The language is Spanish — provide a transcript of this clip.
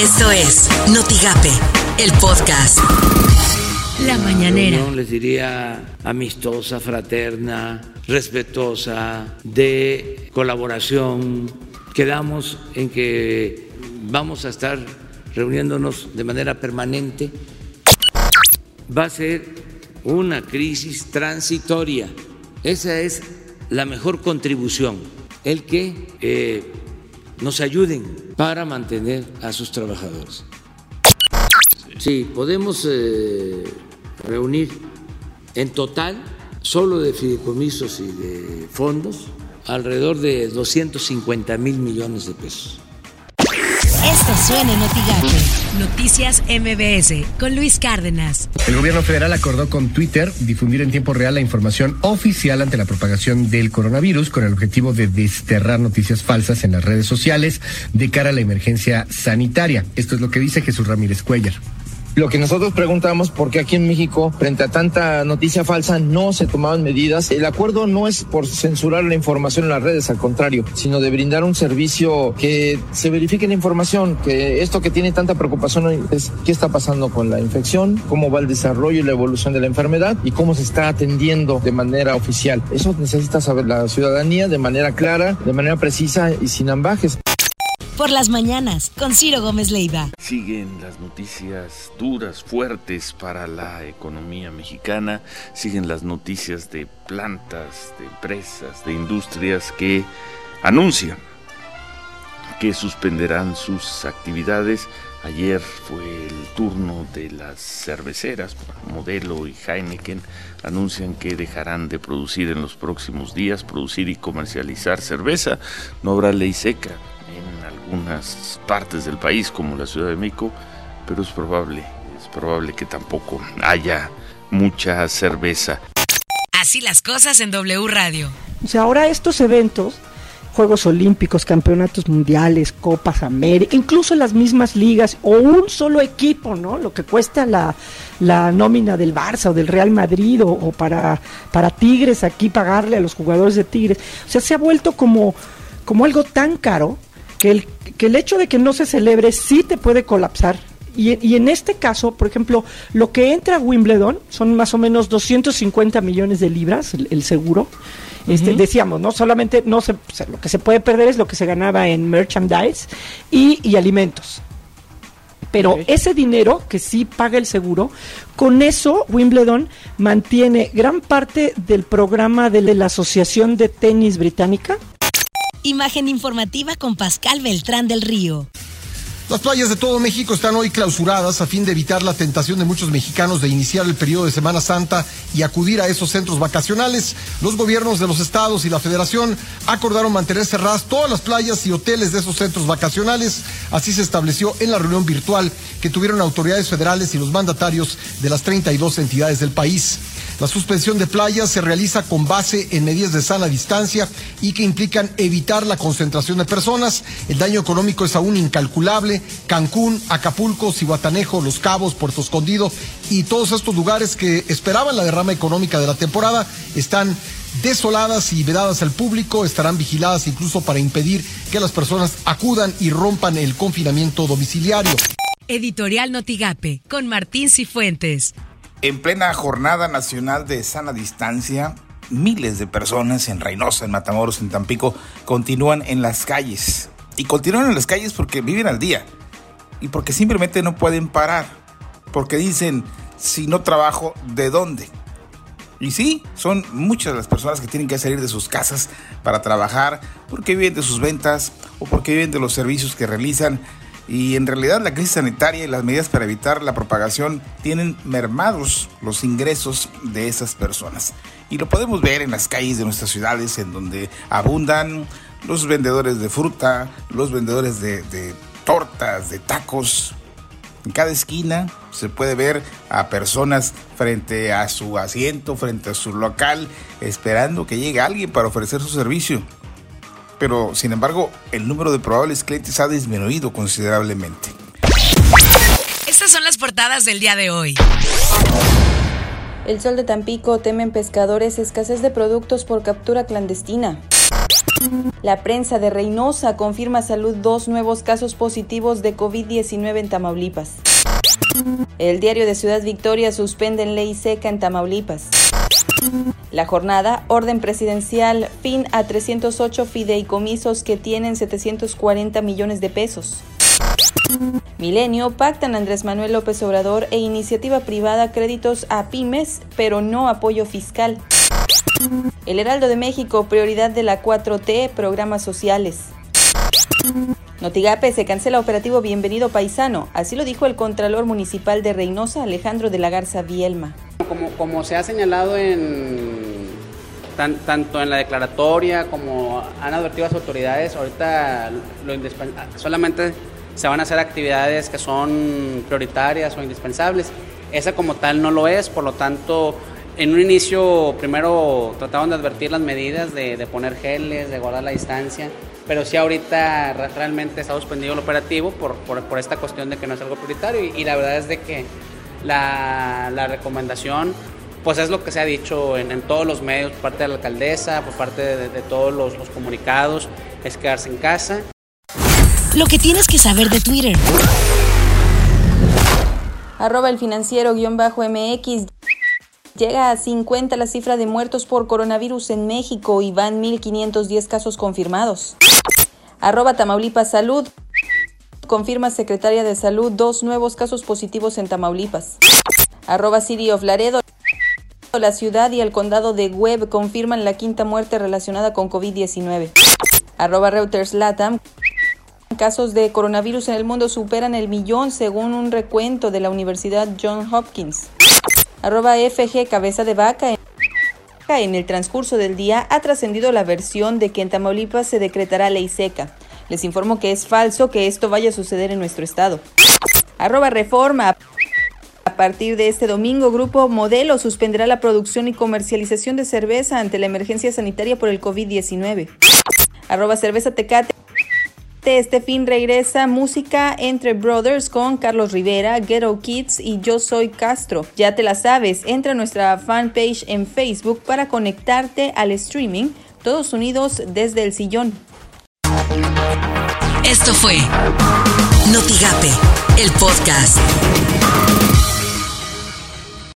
Esto es Notigape, el podcast. La mañanera. les diría amistosa, fraterna, respetuosa, de colaboración. Quedamos en que vamos a estar reuniéndonos de manera permanente. Va a ser una crisis transitoria. Esa es la mejor contribución, el que eh, nos ayuden para mantener a sus trabajadores. Sí, podemos eh, reunir en total, solo de fideicomisos y de fondos, alrededor de 250 mil millones de pesos. Esto suena en Noticias MBS con Luis Cárdenas. El gobierno federal acordó con Twitter difundir en tiempo real la información oficial ante la propagación del coronavirus con el objetivo de desterrar noticias falsas en las redes sociales de cara a la emergencia sanitaria. Esto es lo que dice Jesús Ramírez Cuellar. Lo que nosotros preguntamos, ¿por qué aquí en México, frente a tanta noticia falsa, no se tomaban medidas? El acuerdo no es por censurar la información en las redes, al contrario, sino de brindar un servicio que se verifique la información, que esto que tiene tanta preocupación es qué está pasando con la infección, cómo va el desarrollo y la evolución de la enfermedad y cómo se está atendiendo de manera oficial. Eso necesita saber la ciudadanía de manera clara, de manera precisa y sin ambajes por las mañanas con Ciro Gómez Leiva. Siguen las noticias duras, fuertes para la economía mexicana, siguen las noticias de plantas, de empresas, de industrias que anuncian que suspenderán sus actividades. Ayer fue el turno de las cerveceras, Modelo y Heineken, anuncian que dejarán de producir en los próximos días, producir y comercializar cerveza. No habrá ley seca algunas partes del país como la Ciudad de México, pero es probable, es probable que tampoco haya mucha cerveza. Así las cosas en W Radio. O sea, ahora estos eventos, Juegos Olímpicos, Campeonatos Mundiales, Copas América, incluso las mismas ligas o un solo equipo, ¿no? Lo que cuesta la, la nómina del Barça o del Real Madrid o, o, para, para Tigres aquí pagarle a los jugadores de Tigres. O sea, se ha vuelto como, como algo tan caro que el, que el hecho de que no se celebre sí te puede colapsar. Y, y, en este caso, por ejemplo, lo que entra a Wimbledon son más o menos 250 millones de libras, el, seguro. Este, Decíamos, no solamente no se, lo que se puede perder es lo que se ganaba en merchandise y, y alimentos. Pero ese dinero que sí paga el seguro, con eso Wimbledon mantiene gran parte del programa de la Asociación de Tenis Británica Imagen informativa con Pascal Beltrán del Río. Las playas de todo México están hoy clausuradas a fin de evitar la tentación de muchos mexicanos de iniciar el periodo de Semana Santa y acudir a esos centros vacacionales. Los gobiernos de los estados y la federación acordaron mantener cerradas todas las playas y hoteles de esos centros vacacionales. Así se estableció en la reunión virtual que tuvieron autoridades federales y los mandatarios de las 32 entidades del país. La suspensión de playas se realiza con base en medidas de sana distancia y que implican evitar la concentración de personas. El daño económico es aún incalculable. Cancún, Acapulco, Cihuatanejo, Los Cabos, Puerto Escondido y todos estos lugares que esperaban la derrama económica de la temporada están desoladas y vedadas al público, estarán vigiladas incluso para impedir que las personas acudan y rompan el confinamiento domiciliario. Editorial Notigape con Martín Cifuentes. En plena jornada nacional de sana distancia, miles de personas en Reynosa, en Matamoros, en Tampico, continúan en las calles. Y continúan en las calles porque viven al día. Y porque simplemente no pueden parar. Porque dicen, si no trabajo, ¿de dónde? Y sí, son muchas las personas que tienen que salir de sus casas para trabajar porque viven de sus ventas o porque viven de los servicios que realizan y en realidad la crisis sanitaria y las medidas para evitar la propagación tienen mermados los ingresos de esas personas. Y lo podemos ver en las calles de nuestras ciudades en donde abundan los vendedores de fruta, los vendedores de, tortas, de tacos. En cada esquina se puede ver a personas frente a su asiento, frente a su local, esperando que llegue alguien para ofrecer su servicio pero sin embargo el número de probables clientes ha disminuido considerablemente. Estas son las portadas del día de hoy. El sol de Tampico temen pescadores escasez de productos por captura clandestina. La prensa de Reynosa confirma salud dos nuevos casos positivos de COVID-19 en Tamaulipas. El diario de Ciudad Victoria suspende en ley seca en Tamaulipas. La jornada, orden presidencial, fin a 308 fideicomisos que tienen 740 millones de pesos. Milenio pactan Andrés Manuel López Obrador e iniciativa privada créditos a pymes, pero no apoyo fiscal. El Heraldo de México, prioridad de la 4T, programas sociales. Notigape se cancela operativo Bienvenido Paisano, así lo dijo el Contralor Municipal de Reynosa, Alejandro de la Garza Vielma. Como, como se ha señalado en tanto en la declaratoria como han advertido las autoridades, ahorita lo solamente se van a hacer actividades que son prioritarias o indispensables. Esa como tal no lo es, por lo tanto, en un inicio primero trataban de advertir las medidas de, poner geles, de guardar la distancia, pero sí ahorita realmente está suspendido el operativo por, por, esta cuestión de que no es algo prioritario y, la verdad es de que la, la, recomendación pues es lo que se ha dicho en, todos los medios por parte de la alcaldesa, por parte de, todos los, los comunicados, es quedarse en casa. Lo que tienes que saber de Twitter. Arroba el financiero guion bajo MX. Llega a 50 la cifra de muertos por coronavirus en México y van 1.510 casos confirmados. Arroba Tamaulipas Salud. Confirma Secretaria de Salud dos nuevos casos positivos en Tamaulipas. Arroba City of Laredo. La ciudad y el condado de Webb confirman la quinta muerte relacionada con COVID-19. Arroba Reuters Latam. Casos de coronavirus en el mundo superan el millón según un recuento de la Universidad John Hopkins. Arroba FG Cabeza de Vaca. En el transcurso del día ha trascendido la versión de que en Tamaulipas se decretará ley seca. Les informo que es falso que esto vaya a suceder en nuestro estado. Arroba Reforma. A partir de este domingo, Grupo Modelo suspenderá la producción y comercialización de cerveza ante la emergencia sanitaria por el COVID-19. Arroba Cerveza Tecate. Este fin regresa música entre Brothers con Carlos Rivera, Ghetto Kids y Yo Soy Castro. Ya te la sabes, entra a nuestra fanpage en Facebook para conectarte al streaming, todos unidos desde el sillón. Esto fue Notigape, el podcast.